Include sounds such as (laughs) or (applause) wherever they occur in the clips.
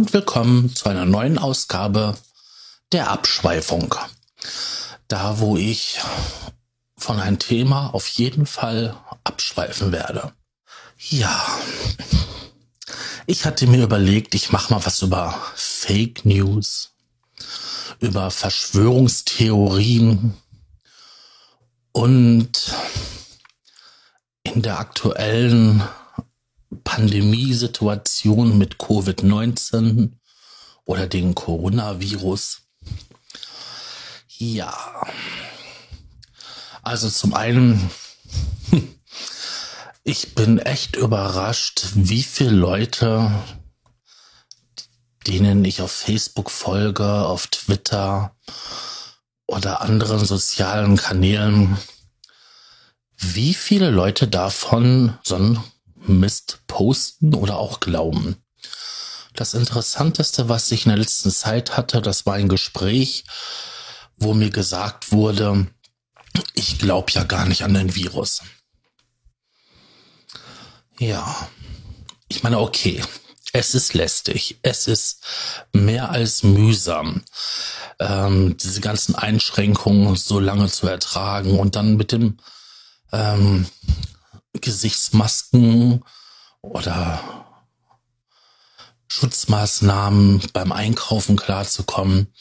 Und willkommen zu einer neuen Ausgabe der Abschweifung. Da, wo ich von einem Thema auf jeden Fall abschweifen werde. Ja, ich hatte mir überlegt, ich mache mal was über Fake News, über Verschwörungstheorien und in der aktuellen Pandemiesituation mit Covid-19 oder dem Coronavirus. Ja, also zum einen, (laughs) ich bin echt überrascht, wie viele Leute, denen ich auf Facebook folge, auf Twitter oder anderen sozialen Kanälen, wie viele Leute davon so ein Mist posten oder auch glauben. Das Interessanteste, was ich in der letzten Zeit hatte, das war ein Gespräch, wo mir gesagt wurde, ich glaube ja gar nicht an den Virus. Ja, ich meine, okay, es ist lästig, es ist mehr als mühsam, ähm, diese ganzen Einschränkungen so lange zu ertragen und dann mit dem ähm, Gesichtsmasken oder Schutzmaßnahmen beim Einkaufen klarzukommen,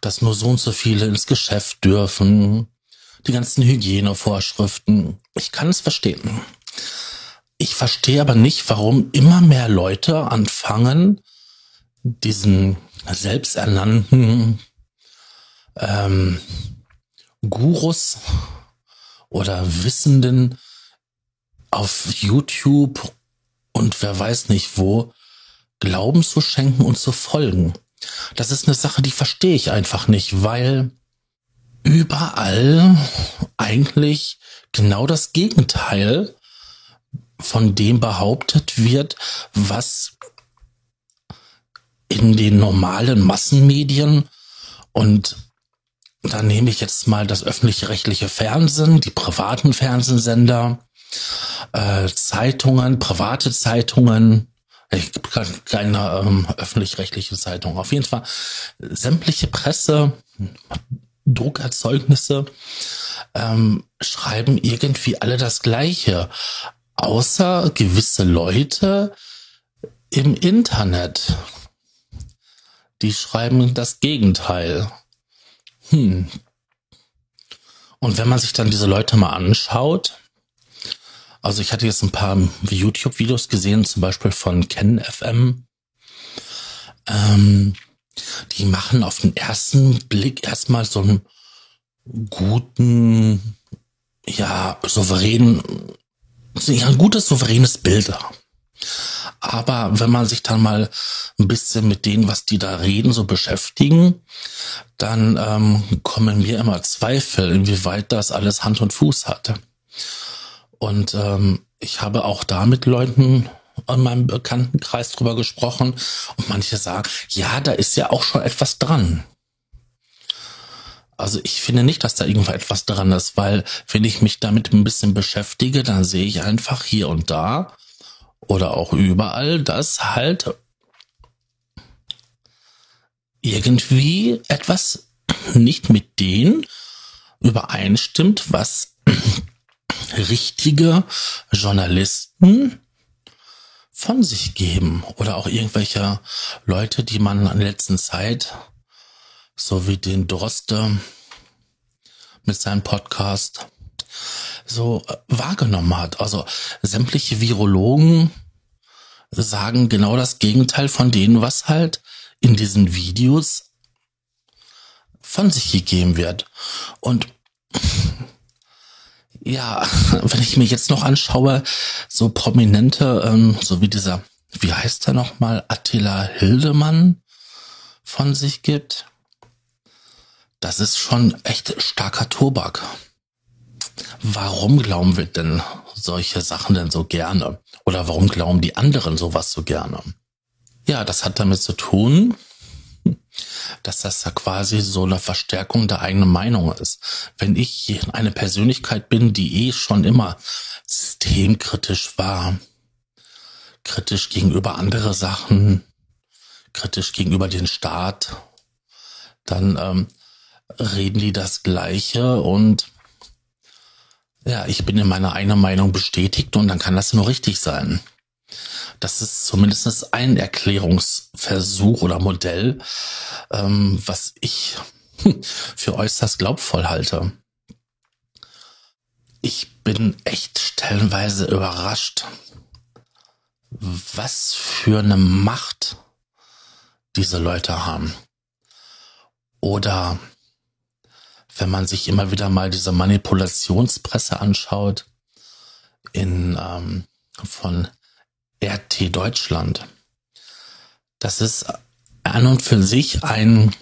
dass nur so und so viele ins Geschäft dürfen, die ganzen Hygienevorschriften. Ich kann es verstehen. Ich verstehe aber nicht, warum immer mehr Leute anfangen, diesen selbsternannten ähm, Gurus oder Wissenden auf YouTube und wer weiß nicht wo Glauben zu schenken und zu folgen. Das ist eine Sache, die verstehe ich einfach nicht, weil überall eigentlich genau das Gegenteil von dem behauptet wird, was in den normalen Massenmedien und da nehme ich jetzt mal das öffentlich-rechtliche Fernsehen, die privaten Fernsehsender, äh, Zeitungen, private Zeitungen, ich gibt keine ähm, öffentlich-rechtliche Zeitung. Auf jeden Fall sämtliche Presse, Druckerzeugnisse ähm, schreiben irgendwie alle das Gleiche, außer gewisse Leute im Internet. Die schreiben das Gegenteil. Hm. Und wenn man sich dann diese Leute mal anschaut, also ich hatte jetzt ein paar YouTube-Videos gesehen, zum Beispiel von Ken FM. Ähm, die machen auf den ersten Blick erstmal so einen guten, ja, souveränen, ja, ein gutes, souveränes Bild. Aber wenn man sich dann mal ein bisschen mit denen, was die da reden, so beschäftigen, dann ähm, kommen mir immer Zweifel, inwieweit das alles Hand und Fuß hatte. Und ähm, ich habe auch da mit Leuten in meinem Bekanntenkreis drüber gesprochen und manche sagen, ja, da ist ja auch schon etwas dran. Also ich finde nicht, dass da irgendwo etwas dran ist, weil wenn ich mich damit ein bisschen beschäftige, dann sehe ich einfach hier und da oder auch überall, dass halt irgendwie etwas nicht mit denen übereinstimmt, was richtige Journalisten von sich geben oder auch irgendwelche Leute, die man in der letzten Zeit, so wie den Droste mit seinem Podcast, so äh, wahrgenommen hat. Also sämtliche Virologen sagen genau das Gegenteil von denen, was halt in diesen Videos von sich gegeben wird. Und ja, (laughs) wenn ich mir jetzt noch anschaue, so prominente, ähm, so wie dieser, wie heißt er nochmal, Attila Hildemann von sich gibt, das ist schon echt starker Tobak. Warum glauben wir denn solche Sachen denn so gerne? Oder warum glauben die anderen sowas so gerne? Ja, das hat damit zu tun, (laughs) dass das ja quasi so eine Verstärkung der eigenen Meinung ist. Wenn ich eine Persönlichkeit bin, die eh schon immer systemkritisch war, kritisch gegenüber andere Sachen, kritisch gegenüber dem Staat, dann ähm, reden die das Gleiche und ja, ich bin in meiner einer Meinung bestätigt und dann kann das nur richtig sein. Das ist zumindest ein Erklärungsversuch oder Modell, ähm, was ich für äußerst glaubvoll halte. Ich bin echt stellenweise überrascht, was für eine Macht diese Leute haben. Oder wenn man sich immer wieder mal diese Manipulationspresse anschaut in ähm, von RT Deutschland. Das ist an und für sich ein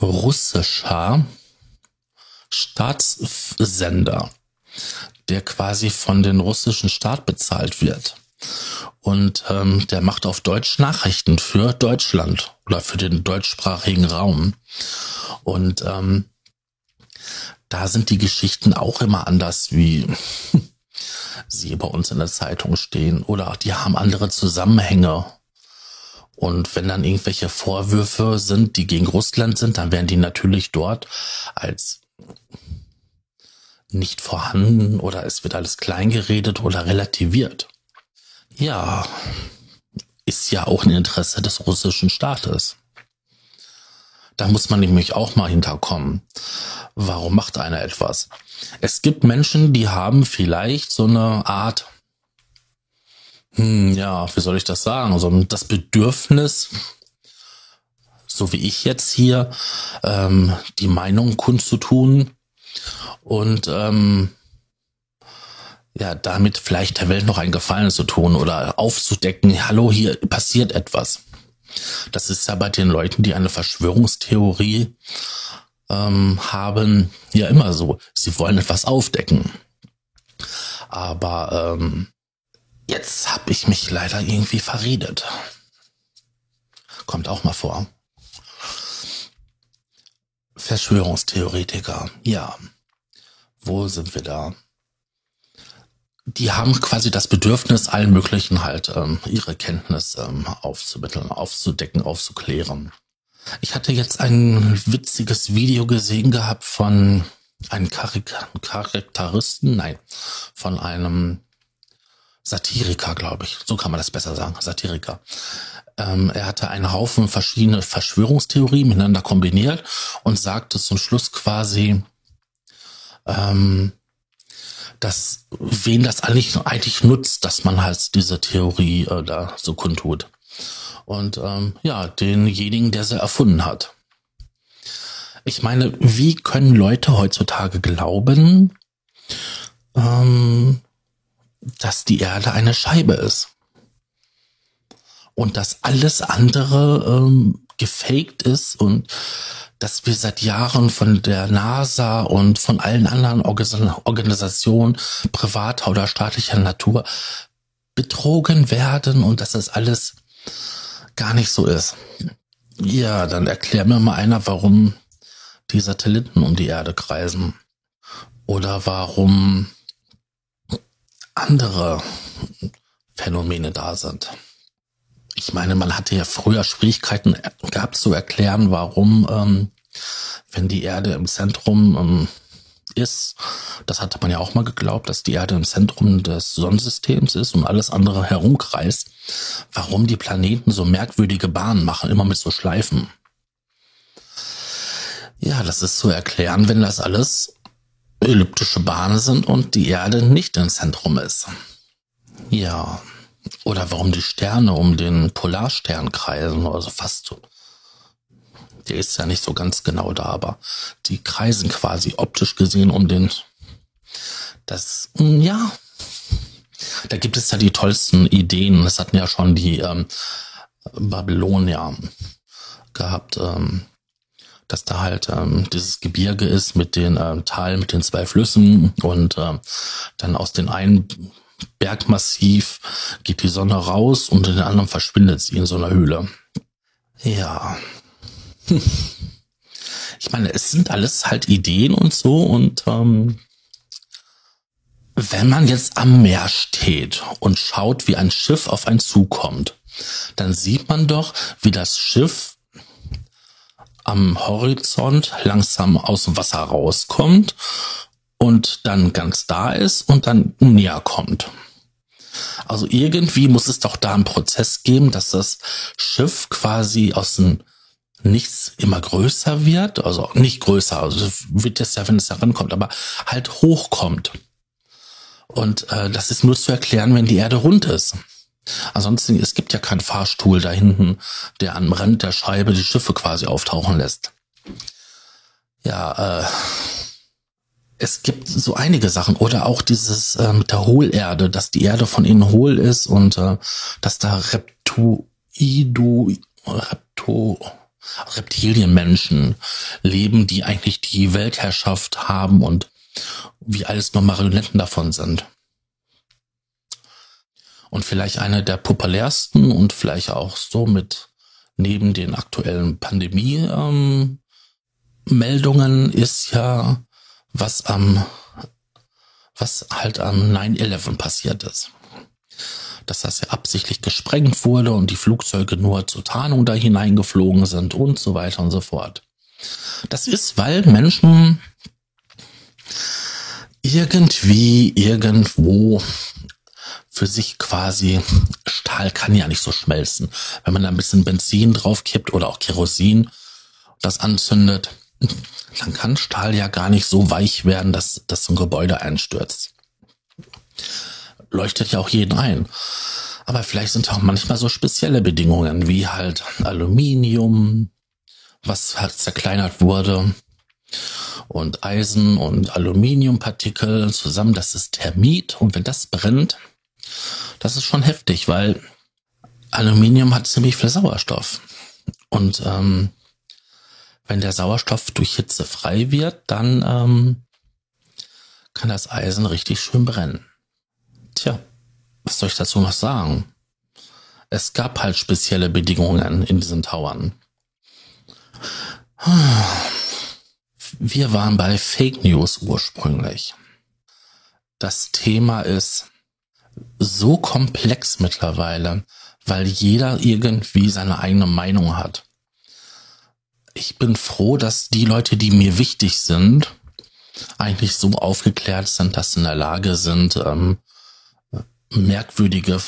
russischer Staatssender, der quasi von den russischen Staat bezahlt wird. Und ähm, der macht auf Deutsch Nachrichten für Deutschland oder für den deutschsprachigen Raum. Und ähm, da sind die Geschichten auch immer anders, wie sie bei uns in der Zeitung stehen. Oder die haben andere Zusammenhänge. Und wenn dann irgendwelche Vorwürfe sind, die gegen Russland sind, dann werden die natürlich dort als nicht vorhanden oder es wird alles kleingeredet oder relativiert. Ja, ist ja auch ein Interesse des russischen Staates. Da muss man nämlich auch mal hinterkommen. Warum macht einer etwas? Es gibt Menschen, die haben vielleicht so eine Art, hm, ja, wie soll ich das sagen? Also das Bedürfnis, so wie ich jetzt hier, ähm, die Meinung kundzutun und ähm, ja, damit vielleicht der Welt noch einen Gefallen zu tun oder aufzudecken, hallo, hier passiert etwas. Das ist ja bei den Leuten, die eine Verschwörungstheorie ähm, haben, ja immer so. Sie wollen etwas aufdecken. Aber ähm, jetzt habe ich mich leider irgendwie verredet. Kommt auch mal vor. Verschwörungstheoretiker, ja. Wo sind wir da? Die haben quasi das Bedürfnis, allen möglichen halt ähm, ihre Kenntnis ähm, aufzumitteln, aufzudecken, aufzuklären. Ich hatte jetzt ein witziges Video gesehen gehabt von einem Charik Charakteristen, nein, von einem Satiriker, glaube ich. So kann man das besser sagen, Satiriker. Ähm, er hatte einen Haufen verschiedene Verschwörungstheorien miteinander kombiniert und sagte zum Schluss quasi, ähm, dass wen das eigentlich, eigentlich nutzt, dass man halt diese Theorie äh, da so kundtut. Und ähm, ja, denjenigen, der sie erfunden hat. Ich meine, wie können Leute heutzutage glauben, ähm, dass die Erde eine Scheibe ist? Und dass alles andere ähm, gefaked ist und dass wir seit Jahren von der NASA und von allen anderen Organisationen privater oder staatlicher Natur betrogen werden und dass das alles gar nicht so ist. Ja, dann erklär mir mal einer, warum die Satelliten um die Erde kreisen. Oder warum andere Phänomene da sind. Ich meine, man hatte ja früher Schwierigkeiten gehabt zu erklären, warum, ähm, wenn die Erde im Zentrum ähm, ist, das hatte man ja auch mal geglaubt, dass die Erde im Zentrum des Sonnensystems ist und alles andere herumkreist, warum die Planeten so merkwürdige Bahnen machen, immer mit so Schleifen. Ja, das ist zu erklären, wenn das alles elliptische Bahnen sind und die Erde nicht im Zentrum ist. Ja, oder warum die Sterne um den Polarstern kreisen, also fast so. Der ist ja nicht so ganz genau da, aber die kreisen quasi optisch gesehen um den. Das, hm, ja. Da gibt es ja die tollsten Ideen. Das hatten ja schon die ähm, Babylonier gehabt, ähm, dass da halt ähm, dieses Gebirge ist mit den ähm, Teilen, mit den zwei Flüssen und ähm, dann aus den einen Bergmassiv geht die Sonne raus und in den anderen verschwindet sie in so einer Höhle. Ja. (laughs) Ich meine, es sind alles halt Ideen und so und ähm, wenn man jetzt am Meer steht und schaut, wie ein Schiff auf einen zukommt dann sieht man doch, wie das Schiff am Horizont langsam aus dem Wasser rauskommt und dann ganz da ist und dann näher kommt. Also irgendwie muss es doch da einen Prozess geben, dass das Schiff quasi aus dem Nichts immer größer wird, also nicht größer, also wird es ja, wenn es herankommt, aber halt hochkommt. Und äh, das ist nur zu erklären, wenn die Erde rund ist. Ansonsten, es gibt ja keinen Fahrstuhl da hinten, der am Rand der Scheibe die Schiffe quasi auftauchen lässt. Ja, äh, es gibt so einige Sachen oder auch dieses äh, mit der Hohlerde, dass die Erde von innen hohl ist und äh, dass da Reptoido, Repto, Reptilienmenschen leben, die eigentlich die Weltherrschaft haben und wie alles nur Marionetten davon sind. Und vielleicht eine der populärsten und vielleicht auch so mit neben den aktuellen Pandemie-Meldungen ähm, ist ja was am, was halt am 9-11 passiert ist. Dass das ja absichtlich gesprengt wurde und die Flugzeuge nur zur Tarnung da hineingeflogen sind und so weiter und so fort. Das ist, weil Menschen irgendwie irgendwo für sich quasi Stahl kann ja nicht so schmelzen. Wenn man da ein bisschen Benzin drauf kippt oder auch Kerosin das anzündet, dann kann Stahl ja gar nicht so weich werden, dass, dass so ein Gebäude einstürzt. Leuchtet ja auch jeden ein. Aber vielleicht sind auch manchmal so spezielle Bedingungen, wie halt Aluminium, was halt zerkleinert wurde, und Eisen und Aluminiumpartikel zusammen, das ist Thermit. Und wenn das brennt, das ist schon heftig, weil Aluminium hat ziemlich viel Sauerstoff. Und ähm, wenn der Sauerstoff durch Hitze frei wird, dann ähm, kann das Eisen richtig schön brennen. Tja, was soll ich dazu noch sagen? Es gab halt spezielle Bedingungen in diesen Tauern. Wir waren bei Fake News ursprünglich. Das Thema ist so komplex mittlerweile, weil jeder irgendwie seine eigene Meinung hat ich bin froh, dass die Leute, die mir wichtig sind, eigentlich so aufgeklärt sind, dass sie in der Lage sind, ähm, merkwürdige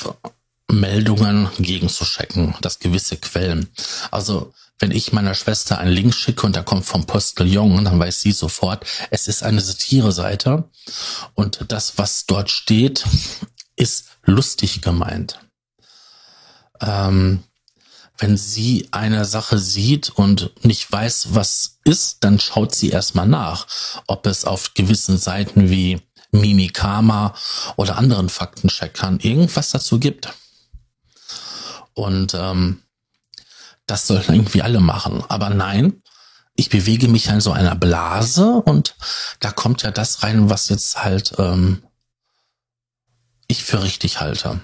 Meldungen gegenzuschecken, dass gewisse Quellen. Also wenn ich meiner Schwester einen Link schicke und der kommt vom Postillon, dann weiß sie sofort, es ist eine Satire-Seite und das, was dort steht, ist lustig gemeint. Ähm, wenn sie eine Sache sieht und nicht weiß, was ist, dann schaut sie erstmal nach, ob es auf gewissen Seiten wie Mimikama oder anderen Faktencheckern irgendwas dazu gibt. Und ähm, das sollten irgendwie alle machen. Aber nein, ich bewege mich in so einer Blase und da kommt ja das rein, was jetzt halt ähm, ich für richtig halte.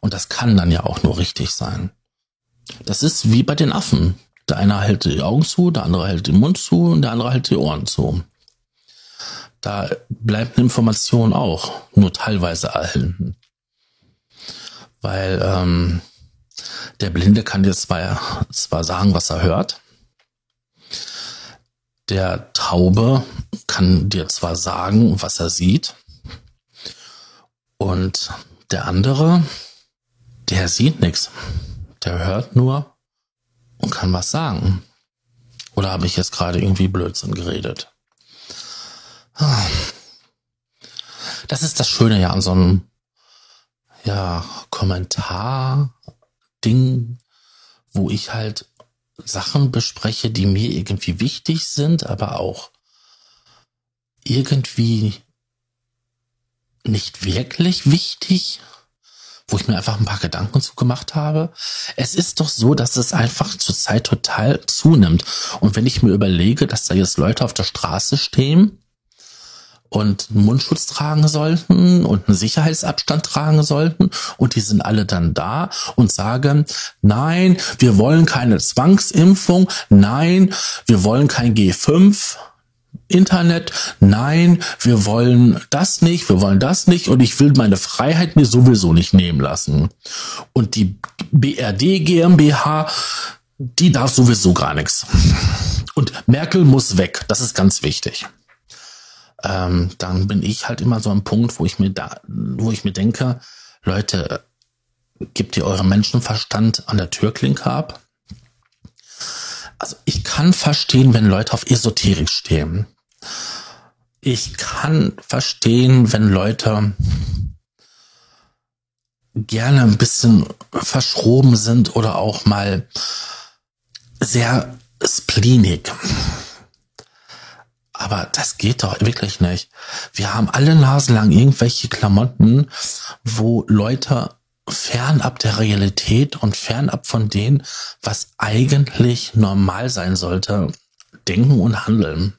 Und das kann dann ja auch nur richtig sein. Das ist wie bei den Affen. Der eine hält die Augen zu, der andere hält den Mund zu und der andere hält die Ohren zu. Da bleibt eine Information auch nur teilweise erhalten. Weil ähm, der Blinde kann dir zwar, zwar sagen, was er hört. Der Taube kann dir zwar sagen, was er sieht. Und der andere, der sieht nichts. Der hört nur und kann was sagen. Oder habe ich jetzt gerade irgendwie Blödsinn geredet? Das ist das Schöne ja an so einem ja, Kommentar-Ding, wo ich halt Sachen bespreche, die mir irgendwie wichtig sind, aber auch irgendwie nicht wirklich wichtig wo ich mir einfach ein paar Gedanken zu gemacht habe. Es ist doch so, dass es einfach zurzeit total zunimmt. Und wenn ich mir überlege, dass da jetzt Leute auf der Straße stehen und einen Mundschutz tragen sollten und einen Sicherheitsabstand tragen sollten und die sind alle dann da und sagen, nein, wir wollen keine Zwangsimpfung, nein, wir wollen kein G5, Internet, nein, wir wollen das nicht, wir wollen das nicht und ich will meine Freiheit mir sowieso nicht nehmen lassen. Und die BRD GmbH, die darf sowieso gar nichts. Und Merkel muss weg, das ist ganz wichtig. Ähm, dann bin ich halt immer so am Punkt, wo ich mir da, wo ich mir denke, Leute, gebt ihr euren Menschenverstand an der Türklinke ab? Also ich kann verstehen, wenn Leute auf Esoterik stehen. Ich kann verstehen, wenn Leute gerne ein bisschen verschroben sind oder auch mal sehr spleenig. Aber das geht doch wirklich nicht. Wir haben alle Nasen lang irgendwelche Klamotten, wo Leute fernab der Realität und fernab von dem, was eigentlich normal sein sollte, denken und handeln.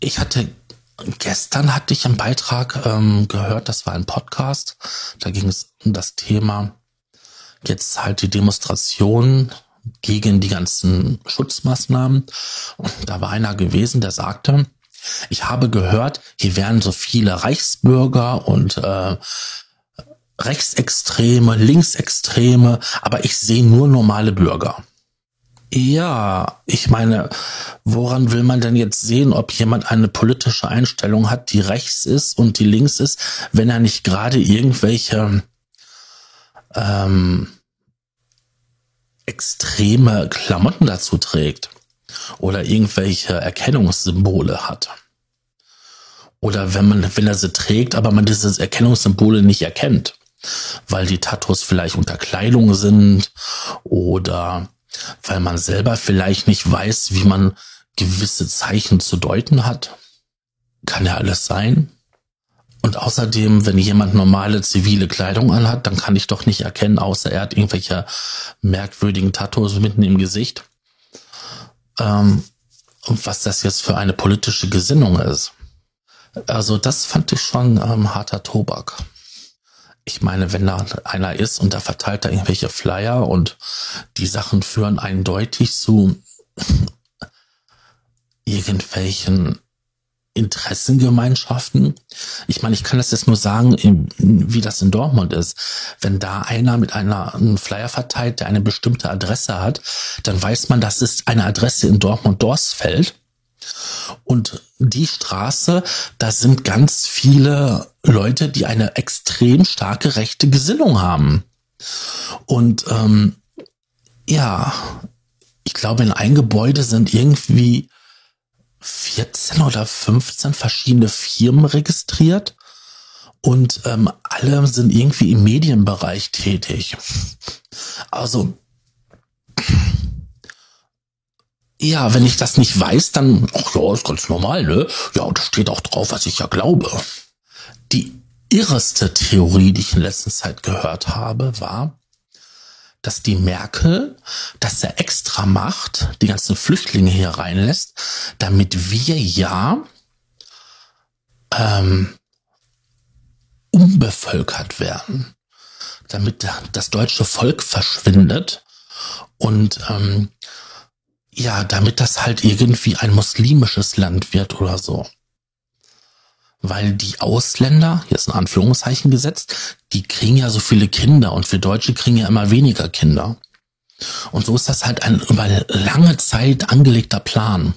Ich hatte gestern hatte ich einen Beitrag ähm, gehört, das war ein Podcast. Da ging es um das Thema jetzt halt die Demonstration gegen die ganzen Schutzmaßnahmen. Und da war einer gewesen, der sagte, ich habe gehört, hier wären so viele Reichsbürger und äh, Rechtsextreme, Linksextreme, aber ich sehe nur normale Bürger. Ja, ich meine, woran will man denn jetzt sehen, ob jemand eine politische Einstellung hat, die rechts ist und die links ist, wenn er nicht gerade irgendwelche ähm, extreme Klamotten dazu trägt oder irgendwelche Erkennungssymbole hat? Oder wenn man, wenn er sie trägt, aber man diese Erkennungssymbole nicht erkennt, weil die Tattoos vielleicht unter Kleidung sind oder weil man selber vielleicht nicht weiß, wie man gewisse Zeichen zu deuten hat. Kann ja alles sein. Und außerdem, wenn jemand normale zivile Kleidung anhat, dann kann ich doch nicht erkennen, außer er hat irgendwelche merkwürdigen Tattoos mitten im Gesicht, ähm, was das jetzt für eine politische Gesinnung ist. Also das fand ich schon ähm, harter Tobak ich meine, wenn da einer ist und da verteilt er irgendwelche Flyer und die Sachen führen eindeutig zu irgendwelchen Interessengemeinschaften. Ich meine, ich kann das jetzt nur sagen, wie das in Dortmund ist. Wenn da einer mit einer einen Flyer verteilt, der eine bestimmte Adresse hat, dann weiß man, das ist eine Adresse in Dortmund-Dorsfeld. Und die Straße, da sind ganz viele Leute, die eine extrem starke rechte Gesinnung haben. Und ähm, ja, ich glaube, in ein Gebäude sind irgendwie 14 oder 15 verschiedene Firmen registriert und ähm, alle sind irgendwie im Medienbereich tätig. Also ja, wenn ich das nicht weiß, dann, ach ja, ist ganz normal, ne? Ja, und da steht auch drauf, was ich ja glaube. Die irreste Theorie, die ich in letzter Zeit gehört habe, war, dass die Merkel dass er extra macht, die ganzen Flüchtlinge hier reinlässt, damit wir ja ähm, unbevölkert werden, damit das deutsche Volk verschwindet und ähm, ja, damit das halt irgendwie ein muslimisches Land wird oder so. Weil die Ausländer, hier ist ein Anführungszeichen gesetzt, die kriegen ja so viele Kinder und wir Deutsche kriegen ja immer weniger Kinder. Und so ist das halt ein über lange Zeit angelegter Plan.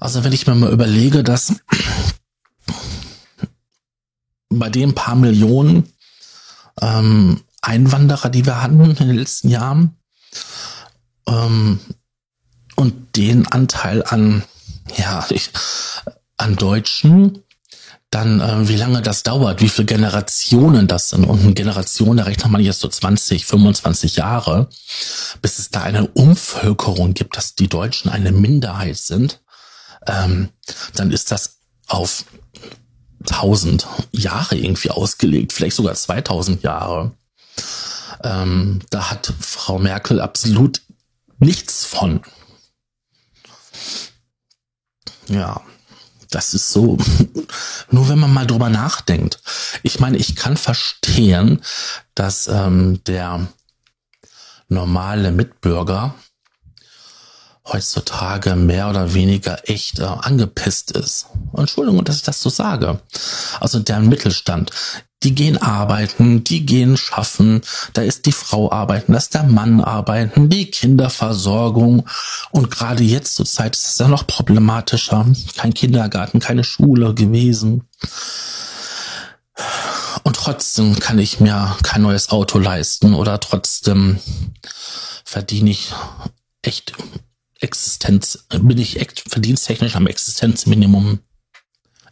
Also wenn ich mir mal überlege, dass bei den paar Millionen ähm, Einwanderer, die wir hatten in den letzten Jahren, ähm, und den Anteil an, ja, ich, an Deutschen, dann äh, wie lange das dauert, wie viele Generationen das sind. Und eine Generation, da rechnet man jetzt so 20, 25 Jahre, bis es da eine Umvölkerung gibt, dass die Deutschen eine Minderheit sind. Ähm, dann ist das auf 1000 Jahre irgendwie ausgelegt, vielleicht sogar 2000 Jahre. Ähm, da hat Frau Merkel absolut nichts von. Ja, das ist so. (laughs) Nur wenn man mal drüber nachdenkt. Ich meine, ich kann verstehen, dass ähm, der normale Mitbürger heutzutage mehr oder weniger echt äh, angepisst ist. Entschuldigung, dass ich das so sage. Also der Mittelstand, die gehen arbeiten, die gehen schaffen, da ist die Frau arbeiten, da ist der Mann arbeiten, die Kinderversorgung. Und gerade jetzt zur Zeit ist es ja noch problematischer. Kein Kindergarten, keine Schule gewesen. Und trotzdem kann ich mir kein neues Auto leisten oder trotzdem verdiene ich echt Existenz, bin ich verdiensttechnisch am Existenzminimum.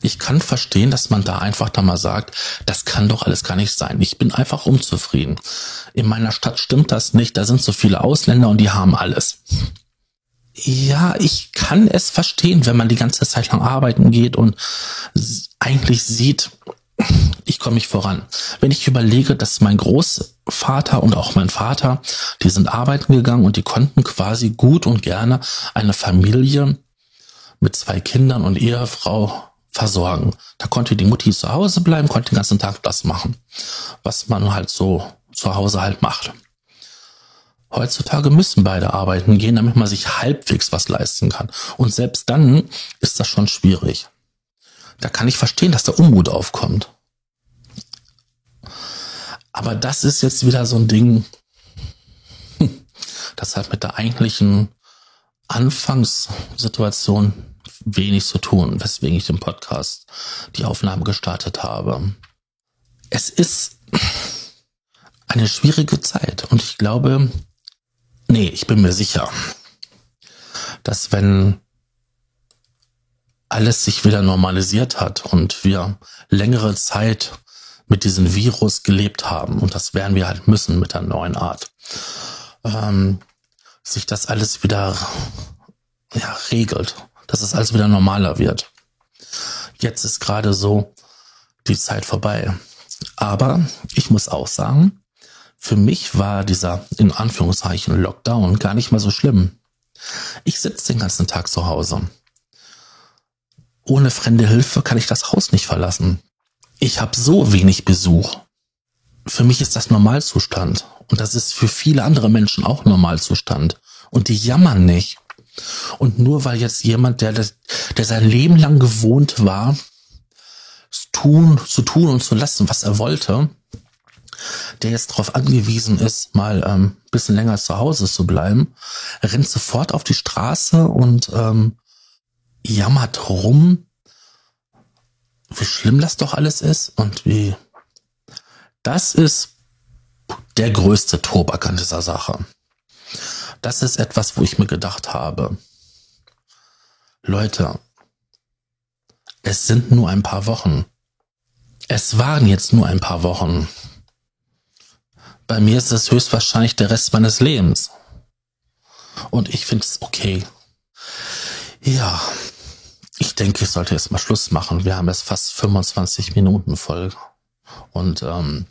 Ich kann verstehen, dass man da einfach da mal sagt, das kann doch alles gar nicht sein. Ich bin einfach unzufrieden. In meiner Stadt stimmt das nicht. Da sind so viele Ausländer und die haben alles. Ja, ich kann es verstehen, wenn man die ganze Zeit lang arbeiten geht und eigentlich sieht, ich komme nicht voran. Wenn ich überlege, dass mein Großvater und auch mein Vater, die sind arbeiten gegangen und die konnten quasi gut und gerne eine Familie mit zwei Kindern und Ehefrau versorgen. Da konnte die Mutti zu Hause bleiben, konnte den ganzen Tag das machen, was man halt so zu Hause halt macht. Heutzutage müssen beide arbeiten gehen, damit man sich halbwegs was leisten kann. Und selbst dann ist das schon schwierig. Da kann ich verstehen, dass der Unmut aufkommt. Aber das ist jetzt wieder so ein Ding, (laughs) das hat mit der eigentlichen Anfangssituation wenig zu tun, weswegen ich den Podcast, die Aufnahme gestartet habe. Es ist (clears throat) eine schwierige Zeit und ich glaube, nee, ich bin mir sicher, dass wenn alles sich wieder normalisiert hat und wir längere Zeit mit diesem Virus gelebt haben, und das werden wir halt müssen mit der neuen Art, ähm, sich das alles wieder ja, regelt, dass es alles wieder normaler wird. Jetzt ist gerade so die Zeit vorbei. Aber ich muss auch sagen, für mich war dieser in Anführungszeichen Lockdown gar nicht mal so schlimm. Ich sitze den ganzen Tag zu Hause ohne fremde Hilfe kann ich das Haus nicht verlassen. Ich habe so wenig Besuch. Für mich ist das Normalzustand. Und das ist für viele andere Menschen auch Normalzustand. Und die jammern nicht. Und nur weil jetzt jemand, der, der sein Leben lang gewohnt war, tun, zu tun und zu lassen, was er wollte, der jetzt darauf angewiesen ist, mal ähm, bisschen länger zu Hause zu bleiben, rennt sofort auf die Straße und ähm, jammert rum, wie schlimm das doch alles ist und wie das ist der größte Tobak an dieser Sache. Das ist etwas, wo ich mir gedacht habe, Leute, es sind nur ein paar Wochen. Es waren jetzt nur ein paar Wochen. Bei mir ist es höchstwahrscheinlich der Rest meines Lebens. Und ich finde es okay. Ja, ich denke, ich sollte jetzt mal Schluss machen. Wir haben jetzt fast 25 Minuten voll. Und ähm,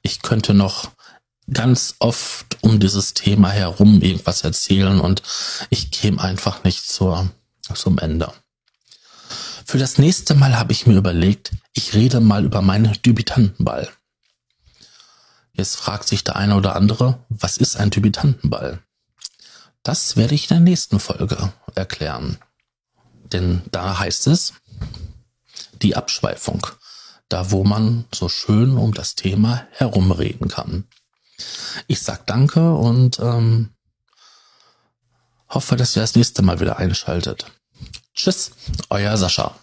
ich könnte noch ganz oft um dieses Thema herum irgendwas erzählen und ich käme einfach nicht zur, zum Ende. Für das nächste Mal habe ich mir überlegt, ich rede mal über meinen Debütantenball. Jetzt fragt sich der eine oder andere, was ist ein Debütantenball? Das werde ich in der nächsten Folge erklären. Denn da heißt es, die Abschweifung, da wo man so schön um das Thema herumreden kann. Ich sag danke und ähm, hoffe, dass ihr das nächste Mal wieder einschaltet. Tschüss, euer Sascha.